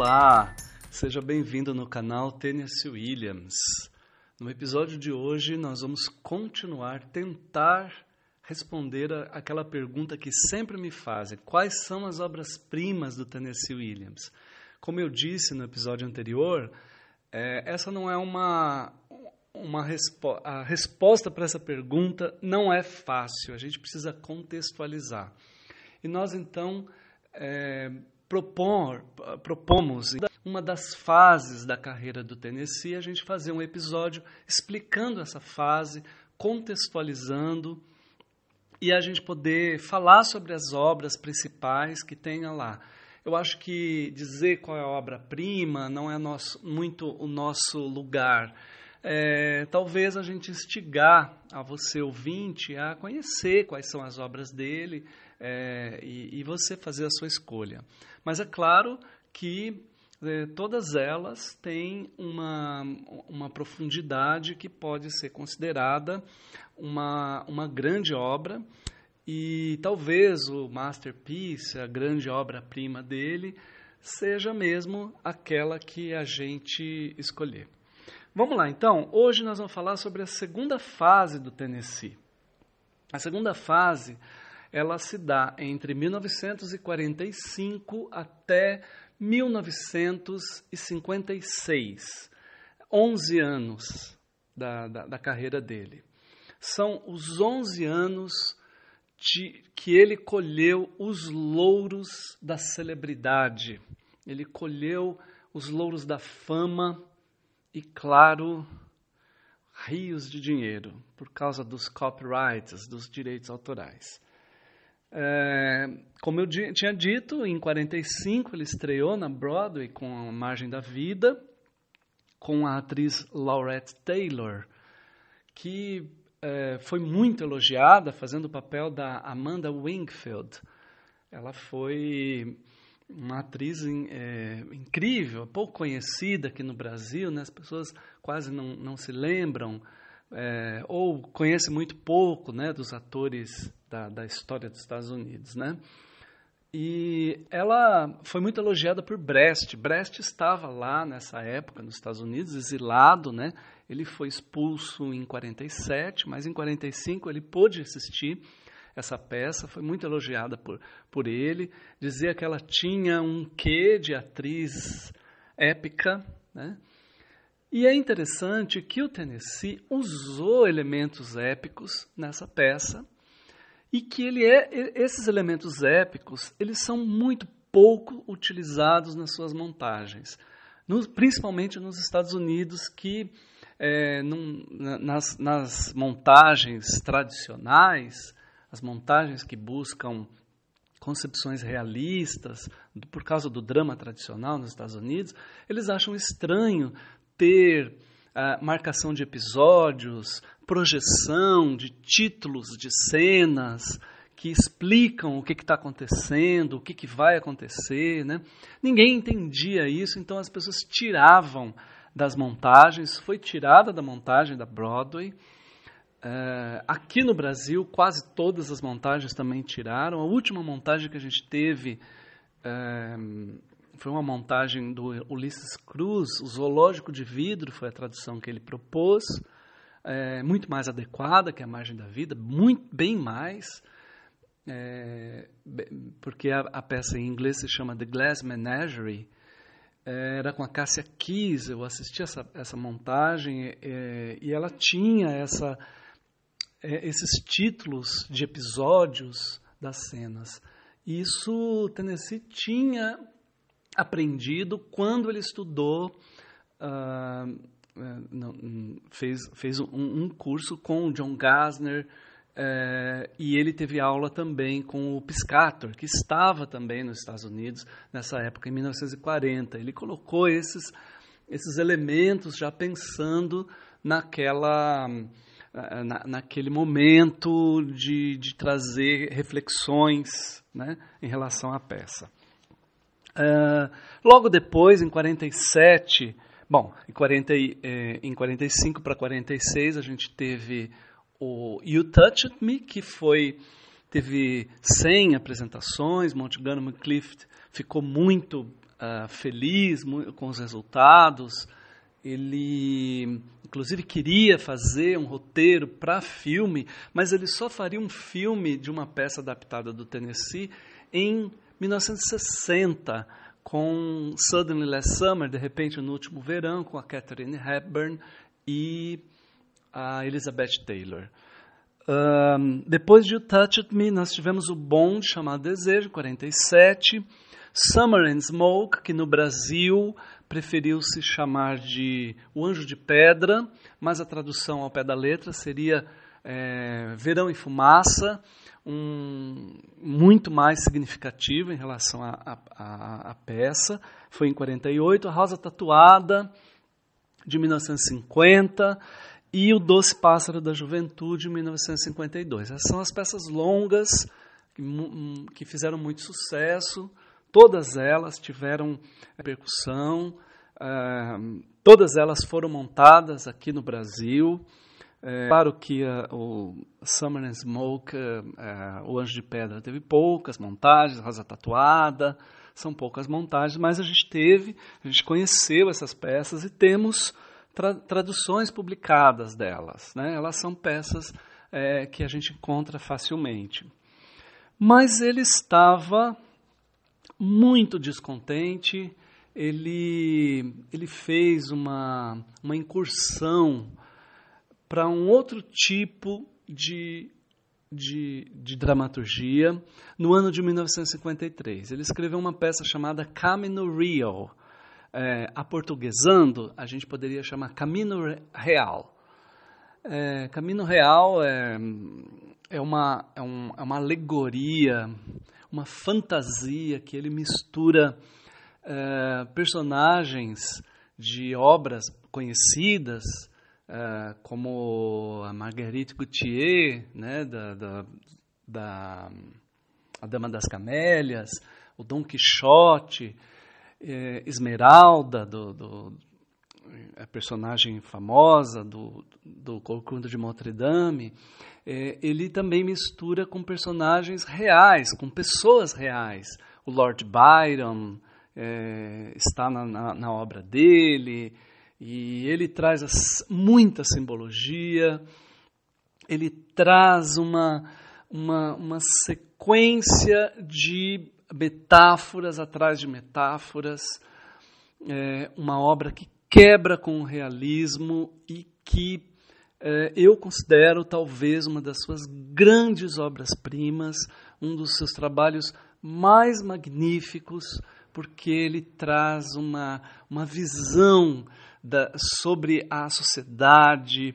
Olá, seja bem-vindo no canal Tennessee Williams. No episódio de hoje, nós vamos continuar tentar responder a, aquela pergunta que sempre me fazem: quais são as obras-primas do Tennessee Williams? Como eu disse no episódio anterior, é, essa não é uma, uma respo a resposta para essa pergunta não é fácil, a gente precisa contextualizar. E nós então é, propor, propomos uma das fases da carreira do Tennessee a gente fazer um episódio explicando essa fase, contextualizando e a gente poder falar sobre as obras principais que tenha lá. Eu acho que dizer qual é a obra-prima não é nosso, muito o nosso lugar. É, talvez a gente instigar a você, ouvinte, a conhecer quais são as obras dele é, e, e, você fazer a sua escolha. Mas é claro que é, todas elas têm uma, uma profundidade que pode ser considerada uma, uma grande obra e talvez o masterpiece, a grande obra-prima dele, seja mesmo aquela que a gente escolher. Vamos lá, então. Hoje nós vamos falar sobre a segunda fase do Tennessee. A segunda fase, ela se dá entre 1945 até 1956. 11 anos da, da, da carreira dele. São os 11 anos de, que ele colheu os louros da celebridade. Ele colheu os louros da fama e, claro, rios de dinheiro por causa dos copyrights, dos direitos autorais. É, como eu tinha dito, em 45 ele estreou na Broadway com A Margem da Vida, com a atriz Laurette Taylor, que é, foi muito elogiada fazendo o papel da Amanda Wingfield. Ela foi uma atriz é, incrível, pouco conhecida aqui no Brasil, né? as pessoas quase não, não se lembram, é, ou conhecem muito pouco né, dos atores da, da história dos Estados Unidos. Né? E ela foi muito elogiada por Brecht. Brecht estava lá nessa época nos Estados Unidos, exilado, né? Ele foi expulso em 47, mas em 45 ele pôde assistir essa peça, foi muito elogiada por, por ele, dizia que ela tinha um quê de atriz épica, né? E é interessante que o Tennessee usou elementos épicos nessa peça e que ele é esses elementos épicos eles são muito pouco utilizados nas suas montagens, no, principalmente nos Estados Unidos que é, num, nas, nas montagens tradicionais as montagens que buscam concepções realistas, por causa do drama tradicional nos Estados Unidos, eles acham estranho ter uh, marcação de episódios, projeção de títulos de cenas que explicam o que está acontecendo, o que, que vai acontecer. Né? Ninguém entendia isso, então as pessoas tiravam das montagens, foi tirada da montagem da Broadway Uh, aqui no Brasil, quase todas as montagens também tiraram. A última montagem que a gente teve uh, foi uma montagem do Ulisses Cruz, o Zoológico de Vidro, foi a tradução que ele propôs, uh, muito mais adequada que a Margem da Vida, muito bem mais, porque a, a, peça em inglês se chama The Glass Menagerie, era com a Cássia Kiss, eu assisti essa, essa montagem e ela tinha essa é, esses títulos de episódios das cenas. Isso Tennessee tinha aprendido quando ele estudou, uh, não, fez, fez um, um, curso com o John Gassner, uh, e ele teve aula também com o Piscator, que estava também nos Estados Unidos nessa época, em 1940. Ele colocou esses, esses elementos já pensando naquela na, naquele momento de, de trazer reflexões né, em relação à peça. Uh, logo depois, em 47, bom, em, 40, eh, em 45 para 46, a gente teve o You Touched Me, que foi teve 100 apresentações, Montgomery Clift ficou muito uh, feliz com os resultados. Ele, inclusive, queria fazer um roteiro para filme, mas ele só faria um filme de uma peça adaptada do Tennessee em 1960, com Suddenly Last Summer, de repente no último verão, com a Catherine Hepburn e a Elizabeth Taylor. Um, depois de You Touched Me, nós tivemos o Bond, chamado Desejo, 47. Summer and Smoke, que no Brasil preferiu se chamar de O Anjo de Pedra, mas a tradução ao pé da letra seria é, Verão e Fumaça, um, muito mais significativo em relação à peça. Foi em 48. A Rosa Tatuada, de 1950 e O Doce Pássaro da Juventude, 1952. Essas são as peças longas que, que fizeram muito sucesso, todas elas tiveram repercussão, uh, todas elas foram montadas aqui no Brasil. É, claro que uh, o Summer and Smoke, o Anjo de Pedra, teve poucas montagens, Rosa Tatuada, são poucas montagens, mas a gente teve, a gente conheceu essas peças e temos tra traduções publicadas delas. Né? Elas são peças é, que a gente encontra facilmente. Mas ele estava muito descontente, ele, ele fez uma, uma incursão para um outro tipo de, de, de, dramaturgia no ano de 1953. Ele escreveu uma peça chamada Camino Real, é, aportuguesando, a gente poderia chamar Camino Real. É, Camino Real é, é, uma, é, um, é uma alegoria, uma fantasia que ele mistura é, personagens de obras conhecidas, é, como a Marguerite Gautier, né, da, da, da A Dama das Camélias, o Dom Quixote, é, Esmeralda, do, do, a personagem famosa do, do Corcunda de Notre Dame, é, ele também mistura com personagens reais, com pessoas reais. O Lord Byron é, está na, na, na, obra dele, e ele traz as, muita simbologia, ele traz uma, uma, uma sequência de metáforas atrás de metáforas, é uma obra que quebra com o realismo e que é, eu considero talvez uma das suas grandes obras-primas, um dos seus trabalhos mais magníficos, porque ele traz uma, uma visão da, sobre a sociedade,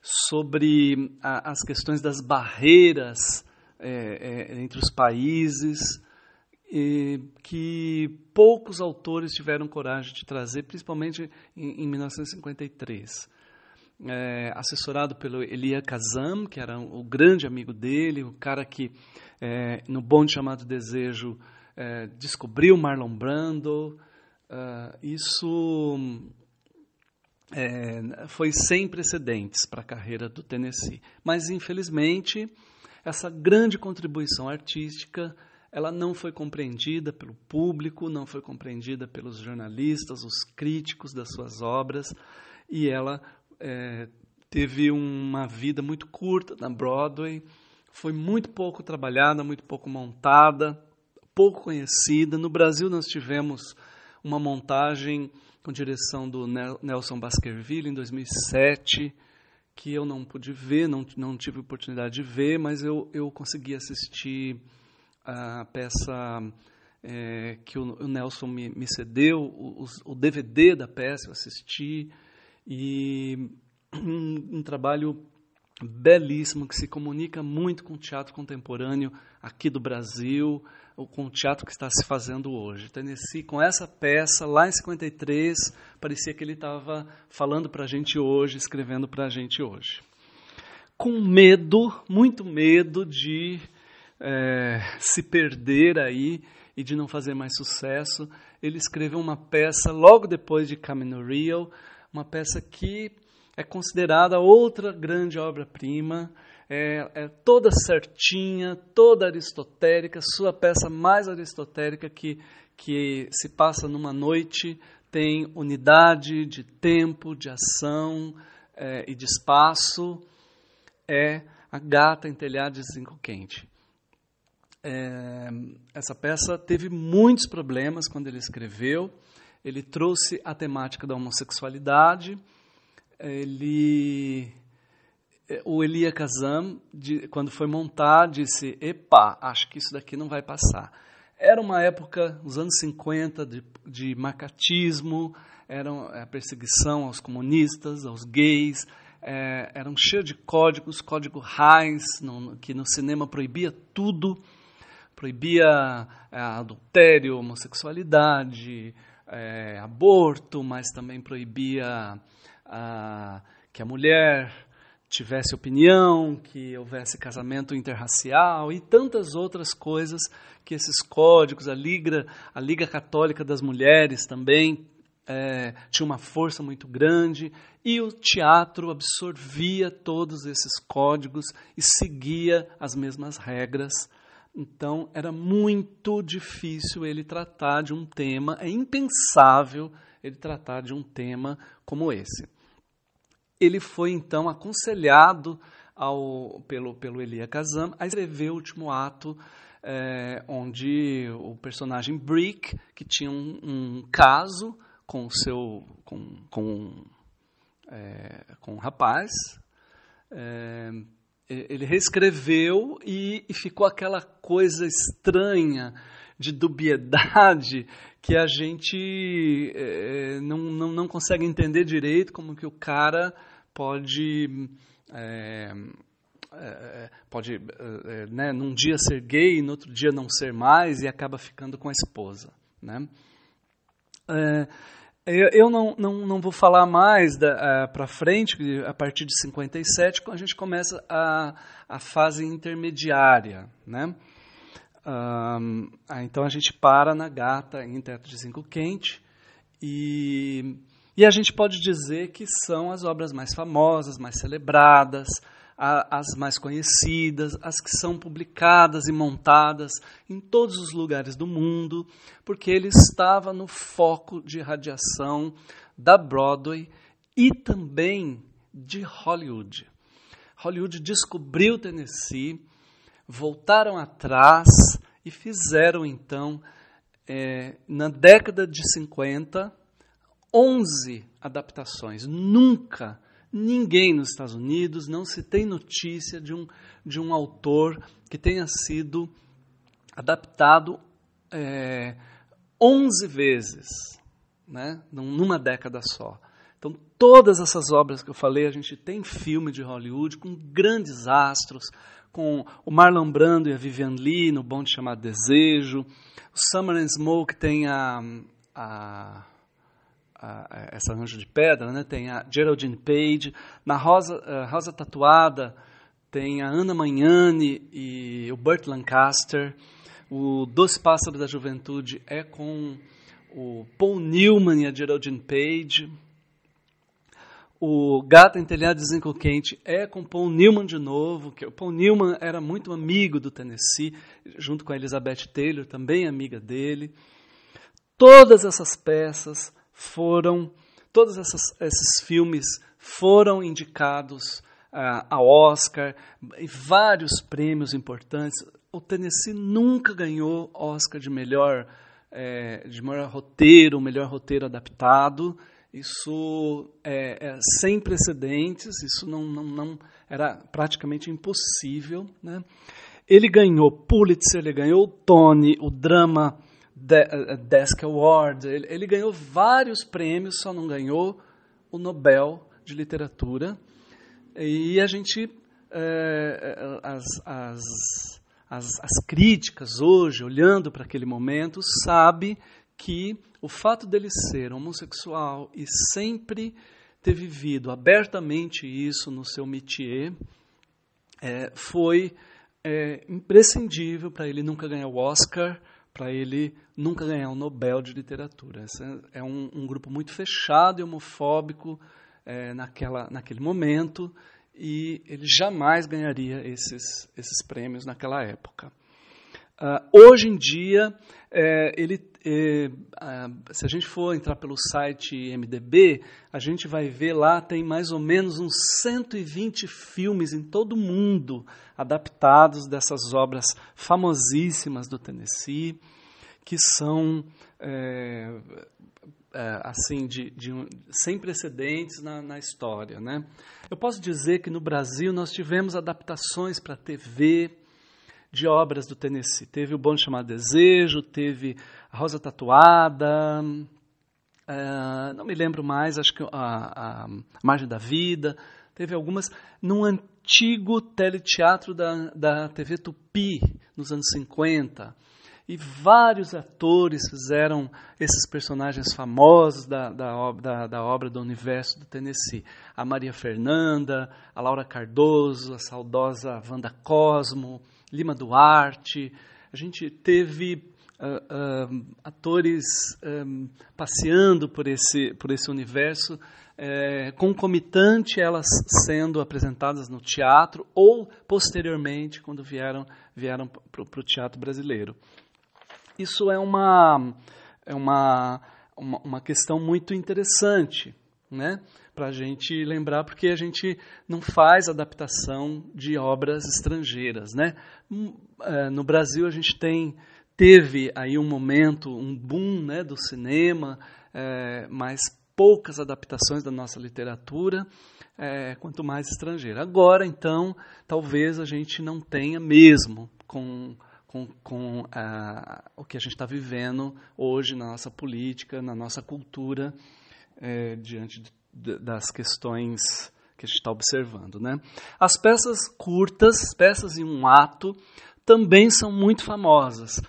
sobre a, as questões das barreiras é, é, entre os países, que poucos autores tiveram coragem de trazer, principalmente em, em 1953. É, assessorado pelo Elia Kazam, que era o grande amigo dele, o cara que, é, no Bonde Chamado Desejo, é, descobriu Marlon Brando. Uh, isso é, foi sem precedentes para a carreira do Tennessee. Mas, infelizmente, essa grande contribuição artística ela não foi compreendida pelo público, não foi compreendida pelos jornalistas, os críticos das suas obras, e ela é, teve uma vida muito curta na Broadway, foi muito pouco trabalhada, muito pouco montada, pouco conhecida. No Brasil, nós tivemos uma montagem com direção do Nelson Baskerville em 2007, que eu não pude ver, não, não tive oportunidade de ver, mas eu, eu consegui assistir a peça é, que o, o, Nelson me, me cedeu, o, o, DVD da peça eu assisti, e um, um trabalho belíssimo que se comunica muito com o teatro contemporâneo aqui do Brasil, ou com o teatro que está se fazendo hoje. Tennessee, com essa peça, lá em 53, parecia que ele estava falando para a gente hoje, escrevendo para a gente hoje. Com medo, muito medo de é, se perder aí e de não fazer mais sucesso, ele escreveu uma peça logo depois de Camino Real, uma peça que é considerada outra grande obra-prima, é, é, toda certinha, toda aristotélica, sua peça mais aristotélica que, que se passa numa noite tem unidade de tempo, de ação é, e de espaço, é A Gata em Telhado de Zinco Quente. É, essa peça teve muitos problemas quando ele escreveu. Ele trouxe a temática da homossexualidade. Ele, o Elia Kazam, quando foi montar, disse: Epa, acho que isso daqui não vai passar. Era uma época, os anos 50, de, de macatismo, era a perseguição aos comunistas, aos gays, é, eram cheios de códigos, código Reis, no, que no cinema proibia tudo, proibia é, adultério, homossexualidade, é, aborto, mas também proibia a, que a mulher tivesse opinião, que houvesse casamento interracial e tantas outras coisas que esses códigos, a Liga, a Liga Católica das Mulheres também é, tinha uma força muito grande e o teatro absorvia todos esses códigos e seguia as mesmas regras. Então era muito difícil ele tratar de um tema, é impensável ele tratar de um tema como esse. Ele foi então aconselhado ao, pelo, pelo Elia Kazam a escrever o último ato, é, onde o personagem Brick, que tinha um, um caso com o seu com, com, é, com um rapaz, é, ele reescreveu e, e ficou aquela coisa estranha de dubiedade que a gente é, não, não, não consegue entender direito como que o cara pode é, é, pode né, num dia ser gay, no outro dia não ser mais e acaba ficando com a esposa, né? Eu não, não, não vou falar mais para frente, a partir de 57, quando a gente começa a, a fase intermediária, né? Um, então a gente para na gata em teto de zinco quente e, e a gente pode dizer que são as obras mais famosas, mais celebradas, as mais conhecidas, as que são publicadas e montadas em todos os lugares do mundo, porque ele estava no foco de radiação da Broadway e também de Hollywood. Hollywood descobriu Tennessee voltaram atrás e fizeram então, é, na década de 50, 11 adaptações. Nunca, ninguém nos Estados Unidos, não se tem notícia de um, de um autor que tenha sido adaptado é, 11 vezes, né, numa década só. Então, todas essas obras que eu falei, a gente tem filme de Hollywood com grandes astros, com o Marlon Brando e a Vivian Lee no Bonde Chamado Desejo. O Summer and Smoke tem a, a, a, essa anjo de pedra, né? tem a Geraldine Page. Na Rosa, Rosa Tatuada tem a Ana Magnani e o Burt Lancaster. O Doce Pássaro da Juventude é com o Paul Newman e a Geraldine Page. O Gato em Telhado de Zinco Quente é com Paul Newman de novo, que o Paul Newman era muito amigo do Tennessee, junto com a Elizabeth Taylor, também amiga dele. Todas essas peças foram, todos essas, esses filmes foram indicados uh, ao Oscar, e vários prêmios importantes. O Tennessee nunca ganhou Oscar de melhor, é, de melhor roteiro, melhor roteiro adaptado. Isso é, é, sem precedentes, isso não, não, não era praticamente impossível. Né? Ele ganhou Pulitzer, ele ganhou o Tony, o Drama eh, Desk Award, ele, ele ganhou vários prêmios, só não ganhou o Nobel de Literatura. E a gente, é, as, as, as, as críticas hoje, olhando para aquele momento, sabe que o fato dele ser homossexual e sempre ter vivido abertamente isso no seu métier é, foi é, imprescindível para ele nunca ganhar o Oscar, para ele nunca ganhar o Nobel de Literatura. Esse é um, um grupo muito fechado e homofóbico é, naquela, naquele momento e ele jamais ganharia esses, esses prêmios naquela época. Uh, hoje em dia, é, ele, se a gente for entrar pelo site MDB, a gente vai ver lá, tem mais ou menos uns 120 filmes em todo o mundo adaptados dessas obras famosíssimas do Tennessee, que são é, é, assim de, de, sem precedentes na, na história. Né? Eu posso dizer que no Brasil nós tivemos adaptações para TV, de obras do Tennessee. Teve o Bom Chamado Desejo, teve a Rosa Tatuada, uh, não me lembro mais, acho que a, a, Margem da Vida, teve algumas, num antigo teleteatro da, da TV Tupi, nos anos 50. E vários atores fizeram esses personagens famosos da, da, da, da, obra do universo do Tennessee. A Maria Fernanda, a Laura Cardoso, a saudosa Wanda Cosmo, Lima Duarte. A gente teve uh, uh, atores um, passeando por esse, por esse universo, é, concomitante elas sendo apresentadas no teatro ou posteriormente quando vieram, vieram para o teatro brasileiro. Isso é uma, é uma, uma, uma questão muito interessante, né? para a gente lembrar, porque a gente não faz adaptação de obras estrangeiras. Né? Hum, é, no Brasil, a gente tem, teve aí um momento, um boom né, do cinema, é, mas poucas adaptações da nossa literatura, é, quanto mais estrangeira. Agora, então, talvez a gente não tenha mesmo com com, com o que a gente está vivendo hoje na nossa política, na nossa cultura, é, diante de das questões que a gente está observando. Né? As peças curtas, peças em um ato, também são muito famosas.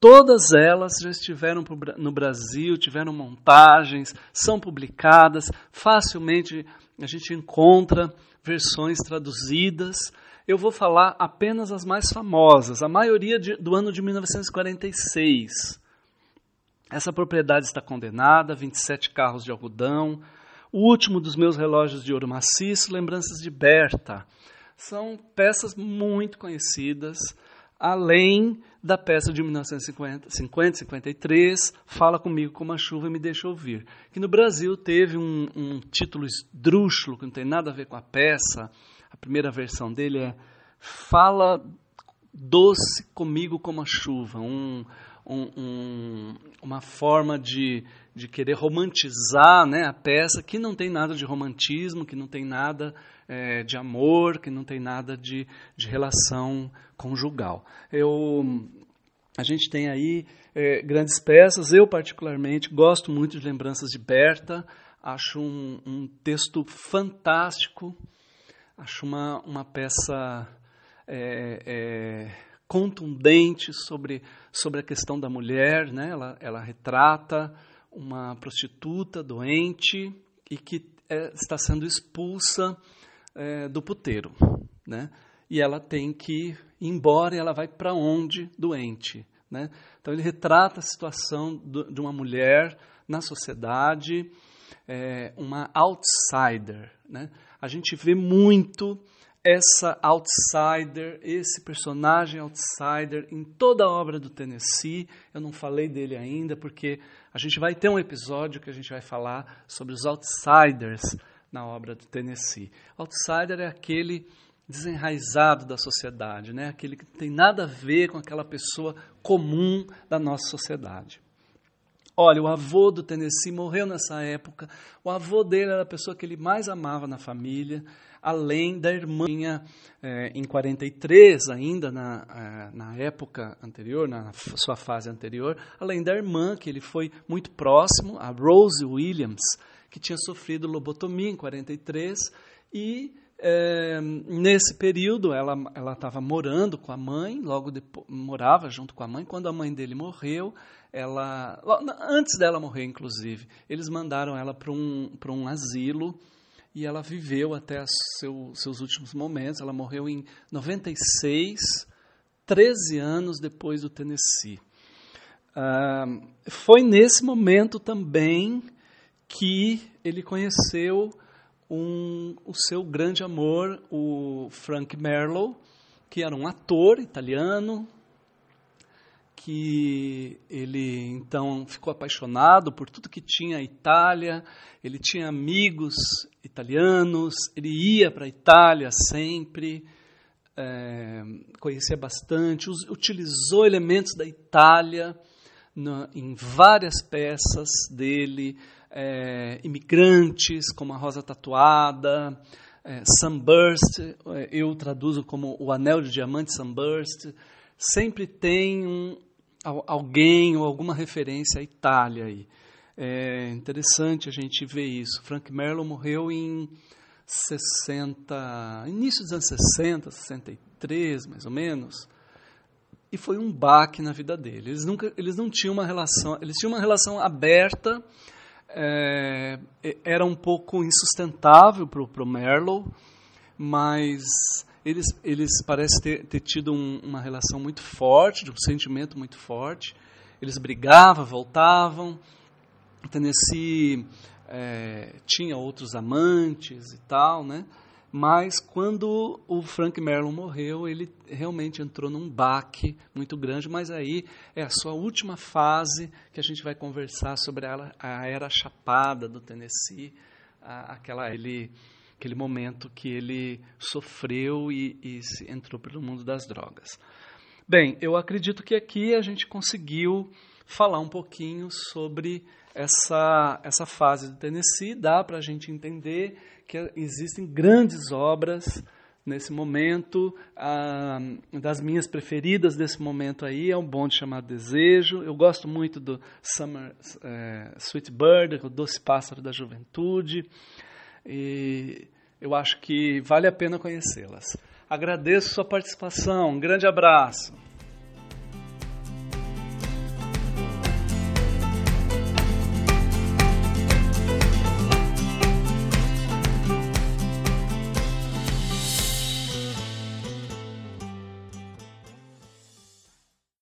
Todas elas já estiveram no Brasil, tiveram montagens, são publicadas, facilmente a gente encontra versões traduzidas. Eu vou falar apenas as mais famosas, a maioria de, do ano de 1946. Essa propriedade está condenada, 27 carros de algodão, o último dos meus relógios de ouro maciço, Lembranças de Berta. São peças muito conhecidas, além da peça de 1950, 50, 53, Fala Comigo Como a Chuva Me Deixa Ouvir, que no Brasil teve um, um título esdrúxulo, que não tem nada a ver com a peça. A primeira versão dele é Fala Doce Comigo Como a Chuva, um, um, um, uma forma de, de querer romantizar né, a peça que não tem nada de romantismo, que não tem nada é, de amor, que não tem nada de, de relação conjugal. Eu, a gente tem aí é, grandes peças, eu particularmente gosto muito de Lembranças de Berta, acho um, um texto fantástico, acho uma, uma peça é, é contundente sobre, sobre a questão da mulher, né? ela, ela retrata uma prostituta doente e que é, está sendo expulsa é, do puteiro. Né? E ela tem que ir embora e ela vai para onde? Doente. Né? Então ele retrata a situação do, de uma mulher na sociedade, é, uma outsider. Né? A gente vê muito essa outsider, esse personagem outsider em toda a obra do Tennessee. Eu não falei dele ainda, porque a gente vai ter um episódio que a gente vai falar sobre os outsiders na obra do Tennessee. Outsider é aquele desenraizado da sociedade, né? aquele que não tem nada a ver com aquela pessoa comum da nossa sociedade. Olha, o avô do Tennessee morreu nessa época. O avô dele era a pessoa que ele mais amava na família além da irmã. É, em 43, ainda na, é, na época anterior, na sua fase anterior, além da irmã, que ele foi muito próximo, a Rose Williams, que tinha sofrido lobotomia em 43, e é, nesse período ela estava morando com a mãe, logo depois, morava junto com a mãe. Quando a mãe dele morreu, ela antes dela morrer, inclusive, eles mandaram ela para um, um asilo e ela viveu até seu, seus últimos momentos. Ela morreu em 96, 13 anos depois do Tennessee. Foi nesse momento também que ele conheceu um, o seu grande amor, o Frank Merlo, que era um ator italiano, que ele então ficou apaixonado por tudo que tinha a Itália, ele tinha amigos italianos, ele ia para a Itália sempre, é, conhecia bastante, us, utilizou elementos da Itália em várias peças dele, é, imigrantes, como a Rosa Tatuada, é, Sunburst, é, eu traduzo como o Anel de Diamante Sunburst, sempre tem um, alguém ou alguma referência à Itália aí. É interessante a gente ver isso. Frank Merlo morreu em 60, início dos anos 60, 63, mais ou menos. E foi um baque na vida dele. Eles nunca, eles não tinham uma relação, eles tinham uma relação aberta, é, era um pouco insustentável para o Merlo, mas eles, eles parecem ter, ter tido um, uma relação muito forte, um sentimento muito forte. Eles brigavam, voltavam. Tennessee é, tinha outros amantes e tal, né? Mas quando o Frank Merlin morreu, ele realmente entrou num baque muito grande. Mas aí é a sua última fase que a gente vai conversar sobre a, a era chapada do Tennessee, a, aquela ele aquele momento que ele sofreu e, e entrou pelo mundo das drogas. Bem, eu acredito que aqui a gente conseguiu falar um pouquinho sobre essa, essa fase do Tennessee. Dá para a gente entender que existem grandes obras nesse momento. Ah, das minhas preferidas desse momento aí é um bonde chamado Desejo. Eu gosto muito do Summer é, Sweet Bird, o Doce Pássaro da Juventude. E eu acho que vale a pena conhecê-las. Agradeço sua participação. Um grande abraço.